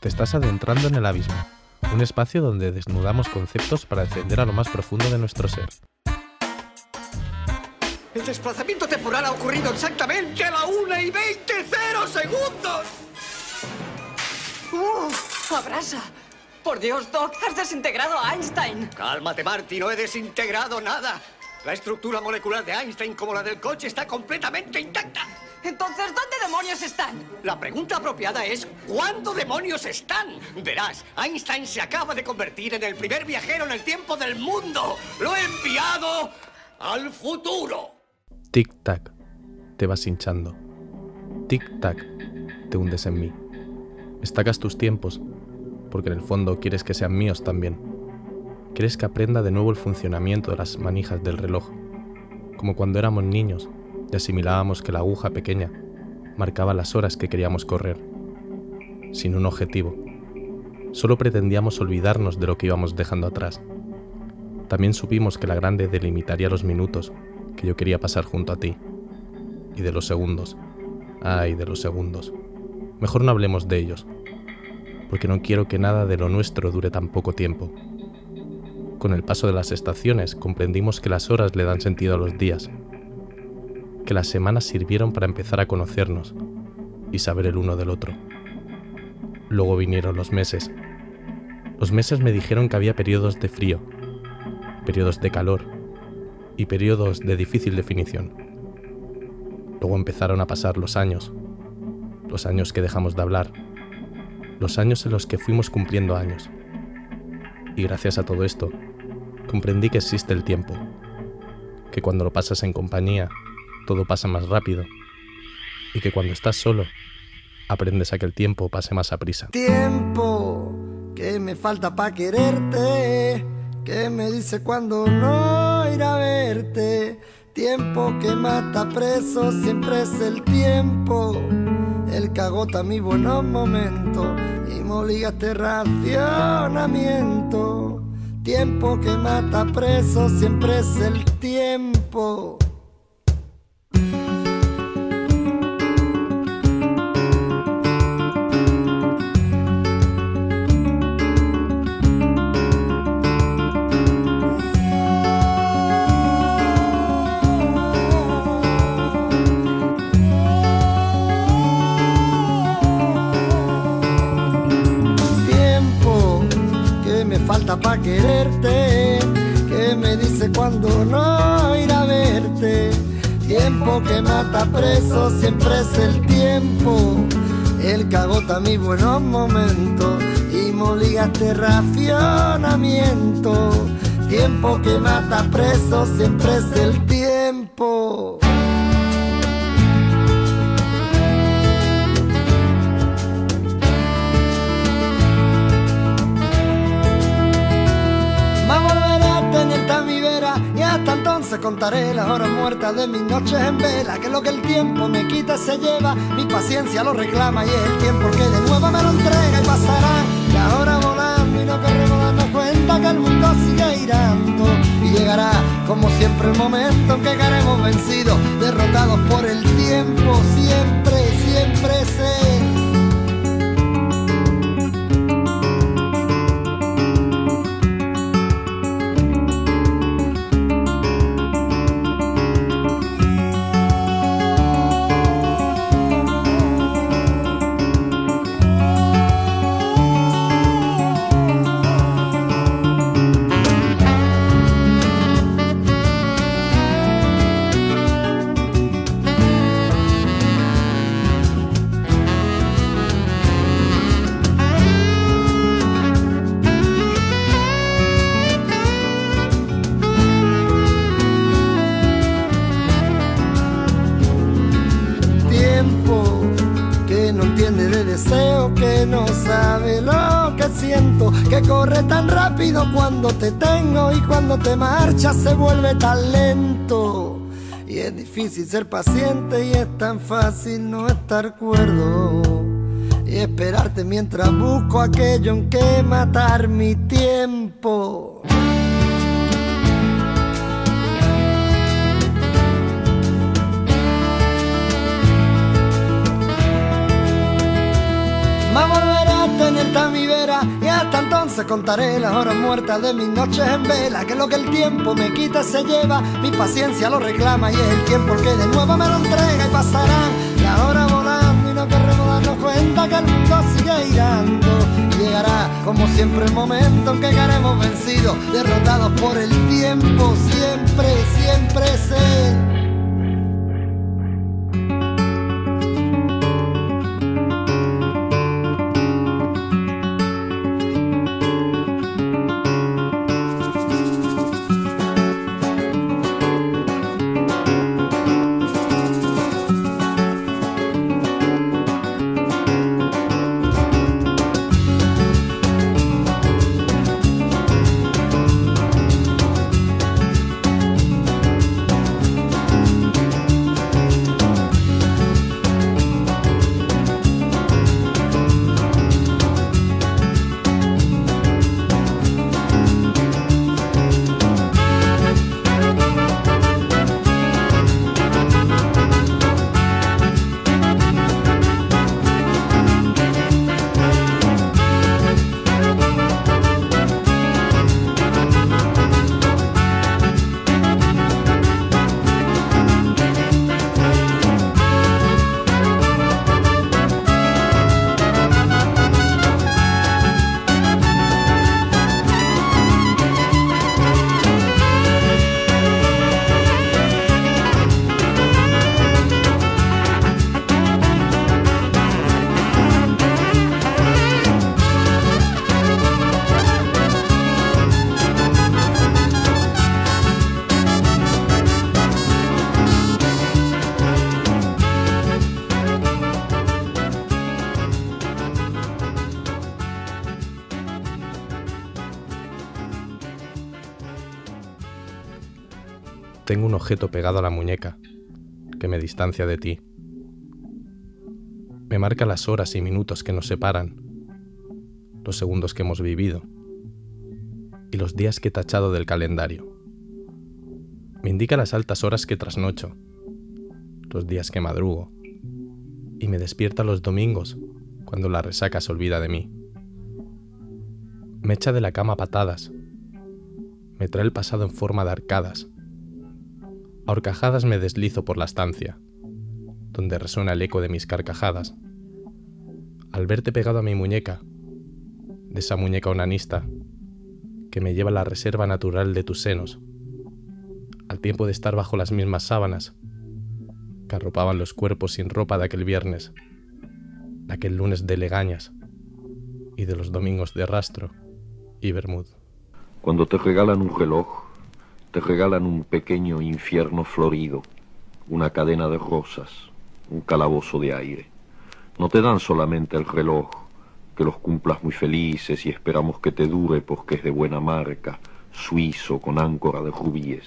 Te estás adentrando en el abismo, un espacio donde desnudamos conceptos para descender a lo más profundo de nuestro ser. El desplazamiento temporal ha ocurrido exactamente a la 1 y 20 cero segundos. ¡Uf! ¡Abrasa! Por Dios, Doc, has desintegrado a Einstein. Cálmate, Marty, no he desintegrado nada. La estructura molecular de Einstein, como la del coche, está completamente intacta. Entonces, ¿dónde demonios están? La pregunta apropiada es, ¿cuándo demonios están? Verás, Einstein se acaba de convertir en el primer viajero en el tiempo del mundo. Lo he enviado al futuro. Tic-tac, te vas hinchando. Tic-tac, te hundes en mí. Estacas tus tiempos, porque en el fondo quieres que sean míos también. Quieres que aprenda de nuevo el funcionamiento de las manijas del reloj, como cuando éramos niños y asimilábamos que la aguja pequeña marcaba las horas que queríamos correr, sin un objetivo. Solo pretendíamos olvidarnos de lo que íbamos dejando atrás. También supimos que la grande delimitaría los minutos que yo quería pasar junto a ti, y de los segundos. Ay, de los segundos. Mejor no hablemos de ellos, porque no quiero que nada de lo nuestro dure tan poco tiempo. Con el paso de las estaciones comprendimos que las horas le dan sentido a los días, que las semanas sirvieron para empezar a conocernos y saber el uno del otro. Luego vinieron los meses. Los meses me dijeron que había periodos de frío, periodos de calor y periodos de difícil definición. Luego empezaron a pasar los años, los años que dejamos de hablar, los años en los que fuimos cumpliendo años. Y gracias a todo esto, comprendí que existe el tiempo, que cuando lo pasas en compañía, todo pasa más rápido, y que cuando estás solo, aprendes a que el tiempo pase más a prisa. Tiempo que me falta para quererte, que me dice cuando no ir a verte. Tiempo que mata preso, siempre es el tiempo que agota mi buenos momentos y me obliga a este racionamiento. Tiempo que mata preso, siempre es el. Tiempo siempre es el tiempo, el que agota mis buenos momentos y me obliga a este racionamiento. Tiempo que mata preso, siempre es el tiempo. Entonces contaré las horas muertas de mis noches en vela. Que lo que el tiempo me quita se lleva, mi paciencia lo reclama y es el tiempo que de nuevo me lo entrega y pasará. La hora volando y no queremos darnos cuenta que el mundo sigue girando y llegará como siempre el momento en que caeremos vencidos, derrotados por el tiempo. Siempre, siempre sé. cuando te tengo y cuando te marchas se vuelve tan lento. Y es difícil ser paciente y es tan fácil no estar cuerdo. Y esperarte mientras busco aquello en que matar mi tiempo contaré las horas muertas de mis noches en vela, que lo que el tiempo me quita se lleva, mi paciencia lo reclama y es el tiempo que de nuevo me lo entrega y pasarán las horas volando y no queremos darnos cuenta que el mundo sigue girando. Llegará como siempre el momento en que queremos vencidos, derrotados por el tiempo, siempre, siempre sé. Objeto pegado a la muñeca que me distancia de ti. Me marca las horas y minutos que nos separan, los segundos que hemos vivido y los días que he tachado del calendario. Me indica las altas horas que trasnocho, los días que madrugo y me despierta los domingos cuando la resaca se olvida de mí. Me echa de la cama patadas, me trae el pasado en forma de arcadas a horcajadas me deslizo por la estancia, donde resuena el eco de mis carcajadas. Al verte pegado a mi muñeca, de esa muñeca onanista, que me lleva la reserva natural de tus senos, al tiempo de estar bajo las mismas sábanas que arropaban los cuerpos sin ropa de aquel viernes, de aquel lunes de legañas y de los domingos de rastro y bermud. Cuando te regalan un reloj, te regalan un pequeño infierno florido, una cadena de rosas, un calabozo de aire. No te dan solamente el reloj, que los cumplas muy felices y esperamos que te dure porque es de buena marca, suizo con áncora de rubíes.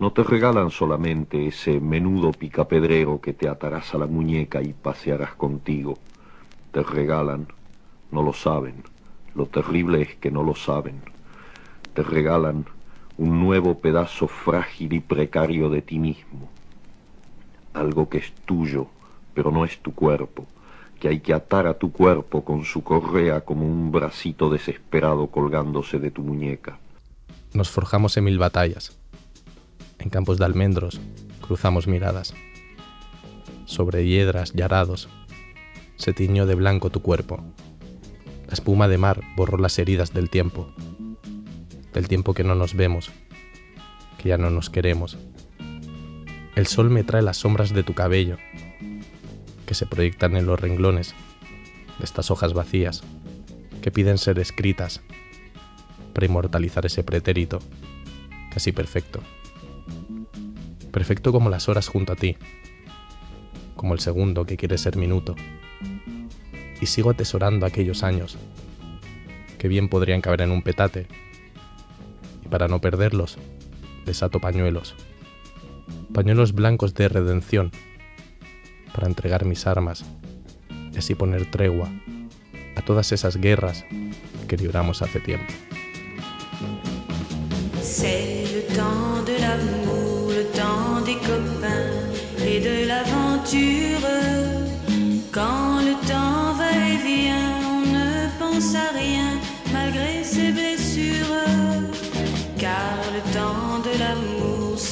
No te regalan solamente ese menudo picapedrero que te atarás a la muñeca y pasearás contigo. Te regalan, no lo saben, lo terrible es que no lo saben. Te regalan un nuevo pedazo frágil y precario de ti mismo, algo que es tuyo, pero no es tu cuerpo, que hay que atar a tu cuerpo con su correa como un bracito desesperado colgándose de tu muñeca. Nos forjamos en mil batallas. En campos de almendros cruzamos miradas. Sobre hiedras y arados se tiñó de blanco tu cuerpo. La espuma de mar borró las heridas del tiempo del tiempo que no nos vemos, que ya no nos queremos. El sol me trae las sombras de tu cabello, que se proyectan en los renglones de estas hojas vacías, que piden ser escritas para inmortalizar ese pretérito, casi perfecto. Perfecto como las horas junto a ti, como el segundo que quiere ser minuto. Y sigo atesorando aquellos años, que bien podrían caber en un petate para no perderlos, desato pañuelos. Pañuelos blancos de redención, para entregar mis armas y así poner tregua a todas esas guerras que libramos hace tiempo. C'est le temps de l'amour, le temps des copains et de l'aventure. Quand le temps va et vient, on ne pense à rien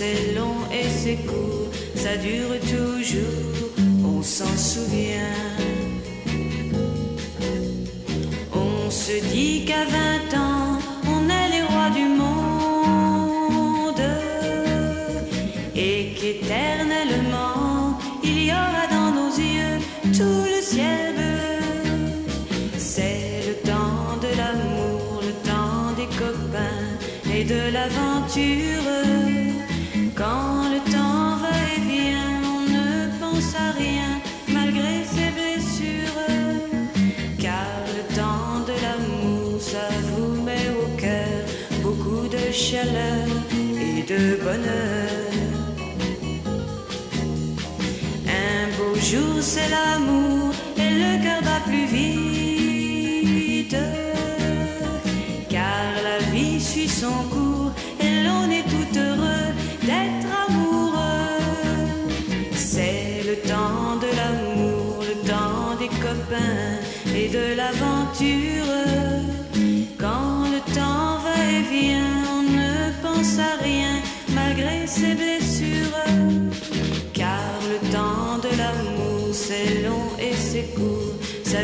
c'est long et c'est court, ça dure toujours, on s'en souvient. On se dit qu'à 20 ans, on est les rois du monde et qu'éternellement, il y aura dans nos yeux tout le ciel. C'est le temps de l'amour, le temps des copains et de l'aventure. C'est l'amour et le cœur bat plus vite.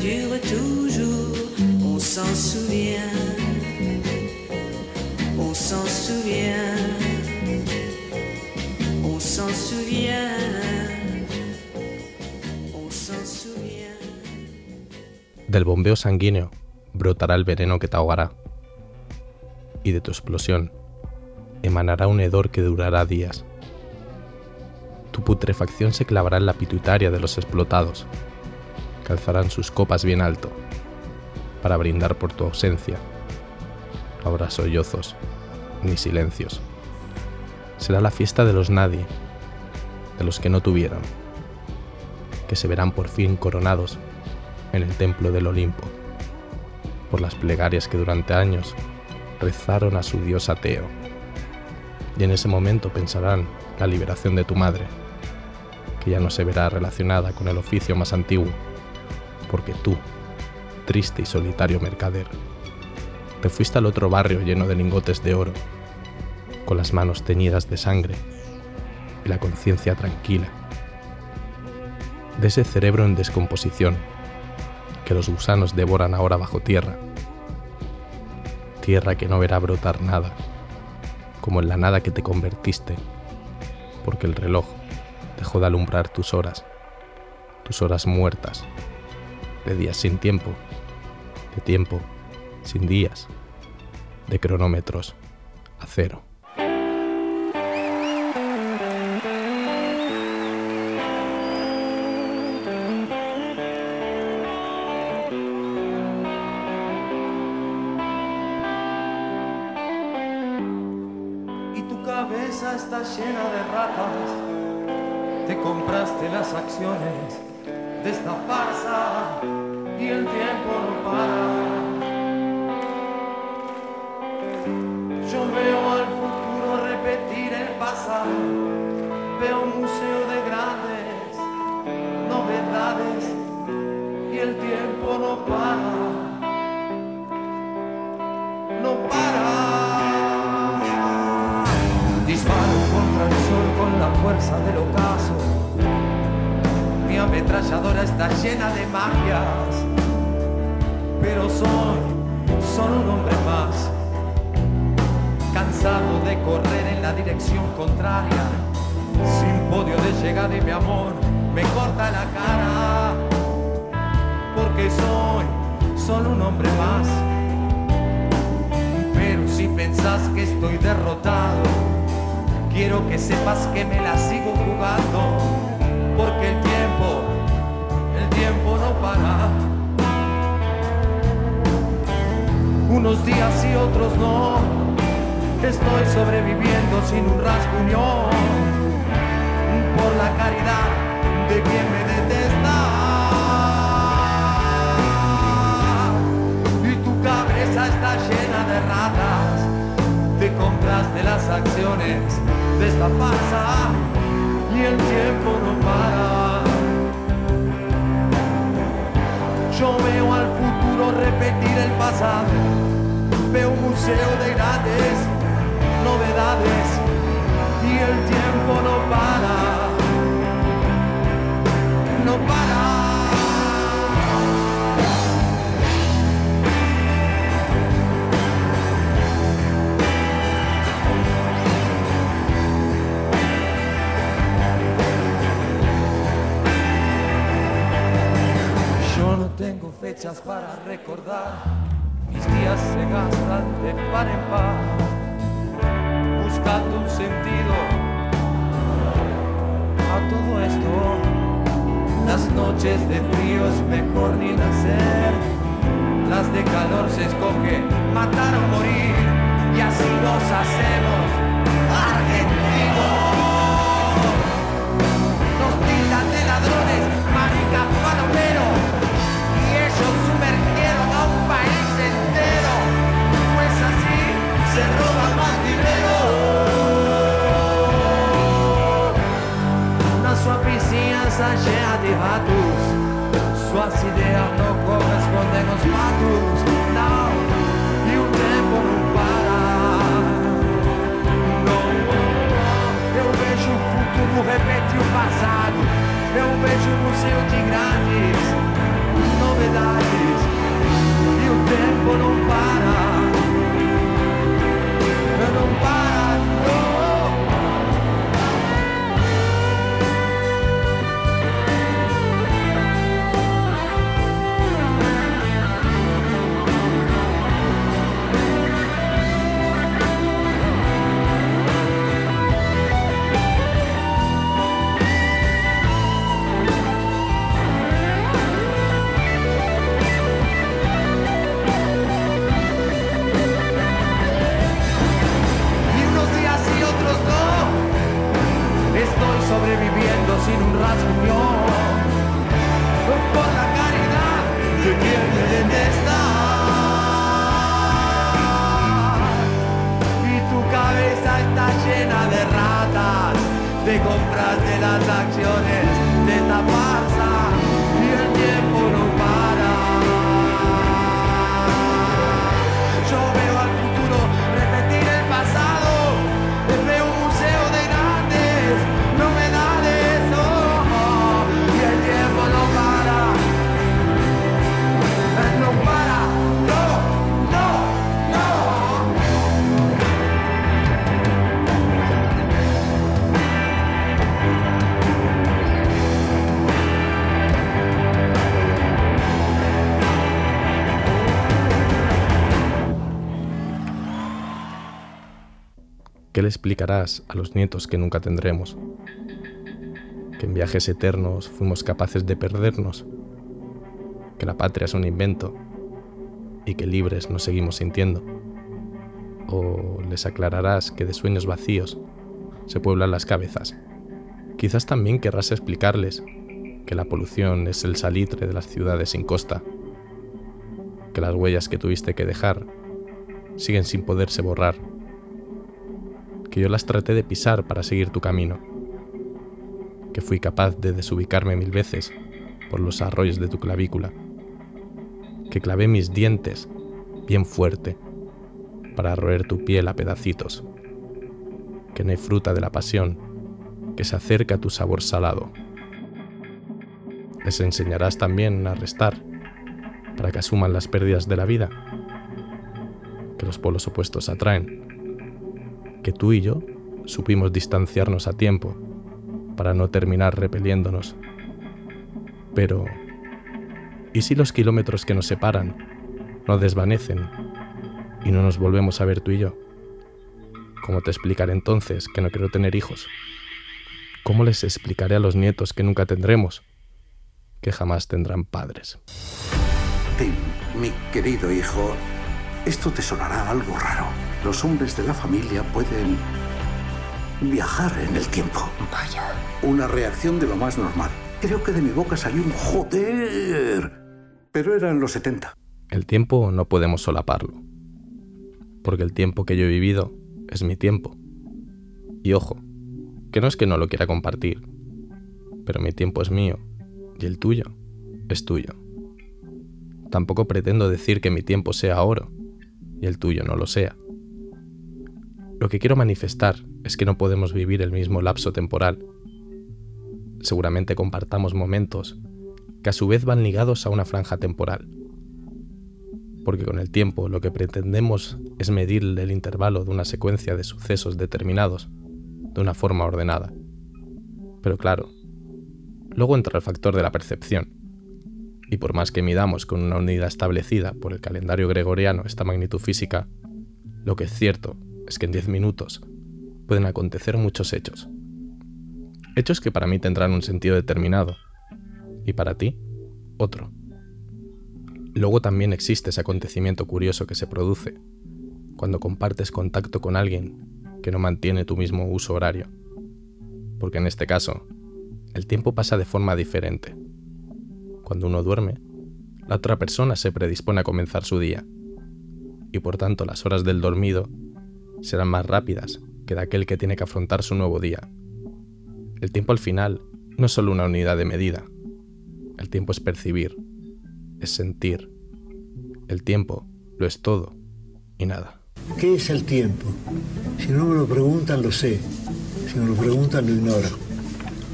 Dure toujours, on s'en souvient. On s'en souvient. On s'en souvient. On s'en souvient. Del bombeo sanguíneo brotará el veneno que te ahogará. Y de tu explosión emanará un hedor que durará días. Tu putrefacción se clavará en la pituitaria de los explotados, alzarán sus copas bien alto para brindar por tu ausencia. No habrá sollozos ni silencios. Será la fiesta de los nadie, de los que no tuvieron, que se verán por fin coronados en el templo del Olimpo, por las plegarias que durante años rezaron a su dios ateo. Y en ese momento pensarán la liberación de tu madre, que ya no se verá relacionada con el oficio más antiguo, porque tú, triste y solitario mercader, te fuiste al otro barrio lleno de lingotes de oro, con las manos teñidas de sangre y la conciencia tranquila, de ese cerebro en descomposición que los gusanos devoran ahora bajo tierra, tierra que no verá brotar nada, como en la nada que te convertiste, porque el reloj dejó de alumbrar tus horas, tus horas muertas, de días sin tiempo, de tiempo sin días, de cronómetros a cero. y tu cabeza está llena de ratas. Te compraste las acciones de esta farsa y el tiempo no para. Yo veo al futuro repetir el pasado, veo un museo de grandes novedades y el tiempo no para. No para. Disparo contra el sol con la fuerza del ocaso. Ametralladora está llena de magias, pero soy solo un hombre más, cansado de correr en la dirección contraria, sin podio de llegar y mi amor me corta la cara, porque soy solo un hombre más. Pero si pensás que estoy derrotado, quiero que sepas que me la sigo jugando, porque el tiempo, el tiempo no para. Unos días y otros no, estoy sobreviviendo sin un rasguño, por la caridad de quien me detesta. Y tu cabeza está llena de ratas te compraste las acciones de esta farsa y el tiempo no para. Yo veo al futuro repetir el pasado, veo un museo de grandes novedades el tiempo no para, no para. Compraste las acciones de esta farsa. Y el tiempo no ¿Qué le explicarás a los nietos que nunca tendremos? Que en viajes eternos fuimos capaces de perdernos, que la patria es un invento y que libres nos seguimos sintiendo. O les aclararás que de sueños vacíos se pueblan las cabezas. Quizás también querrás explicarles que la polución es el salitre de las ciudades sin costa, que las huellas que tuviste que dejar siguen sin poderse borrar que yo las traté de pisar para seguir tu camino, que fui capaz de desubicarme mil veces por los arroyos de tu clavícula, que clavé mis dientes bien fuerte para roer tu piel a pedacitos, que no hay fruta de la pasión que se acerca a tu sabor salado. Les enseñarás también a restar para que asuman las pérdidas de la vida, que los polos opuestos atraen que tú y yo supimos distanciarnos a tiempo para no terminar repeliéndonos. Pero, ¿y si los kilómetros que nos separan no desvanecen y no nos volvemos a ver tú y yo? ¿Cómo te explicaré entonces que no quiero tener hijos? ¿Cómo les explicaré a los nietos que nunca tendremos que jamás tendrán padres? Tim, mi querido hijo, esto te sonará algo raro. Los hombres de la familia pueden viajar en el tiempo. Vaya. Una reacción de lo más normal. Creo que de mi boca salió un joder. Pero era en los 70. El tiempo no podemos solaparlo, porque el tiempo que yo he vivido es mi tiempo. Y ojo, que no es que no lo quiera compartir, pero mi tiempo es mío y el tuyo es tuyo. Tampoco pretendo decir que mi tiempo sea oro y el tuyo no lo sea. Lo que quiero manifestar es que no podemos vivir el mismo lapso temporal. Seguramente compartamos momentos que a su vez van ligados a una franja temporal. Porque con el tiempo lo que pretendemos es medir el intervalo de una secuencia de sucesos determinados de una forma ordenada. Pero claro, luego entra el factor de la percepción. Y por más que midamos con una unidad establecida por el calendario gregoriano esta magnitud física, lo que es cierto es que en 10 minutos pueden acontecer muchos hechos. Hechos que para mí tendrán un sentido determinado y para ti otro. Luego también existe ese acontecimiento curioso que se produce cuando compartes contacto con alguien que no mantiene tu mismo uso horario. Porque en este caso, el tiempo pasa de forma diferente. Cuando uno duerme, la otra persona se predispone a comenzar su día, y por tanto las horas del dormido serán más rápidas que de aquel que tiene que afrontar su nuevo día. El tiempo al final no es solo una unidad de medida. El tiempo es percibir, es sentir. El tiempo lo es todo y nada. ¿Qué es el tiempo? Si no me lo preguntan, lo sé. Si me lo preguntan, lo ignoro.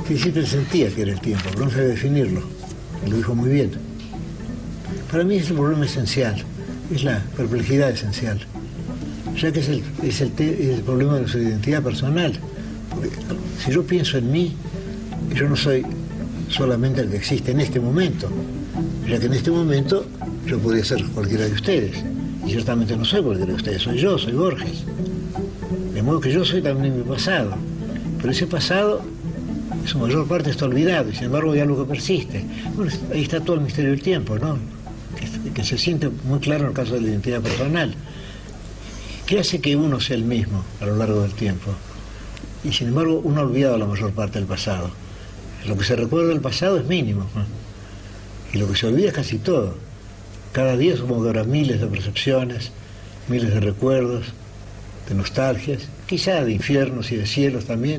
Que siempre sentía que era el tiempo, pero no sé definirlo. Lo dijo muy bien. Para mí es el problema esencial, es la perplejidad esencial, ya que es el, es el, problema de su identidad personal. Porque si yo pienso en mí, yo no soy solamente el que existe en este momento, ya que en este momento yo podría ser cualquiera de ustedes. Y ciertamente no soy cualquiera de ustedes, soy yo, soy Borges. De modo que yo soy también mi pasado. Pero ese pasado, en su mayor parte está olvidado, y sin embargo hay algo que persiste. Bueno, ahí está todo el misterio del tiempo, ¿no? Que se siente muy claro en el caso de la identidad personal. ¿Qué hace que uno sea el mismo a lo largo del tiempo? Y sin embargo uno ha olvidado la mayor parte del pasado. Lo que se recuerda del pasado es mínimo. Y lo que se olvida es casi todo. Cada día supongo que habrá miles de percepciones, miles de recuerdos, de nostalgias, quizá de infiernos y de cielos también.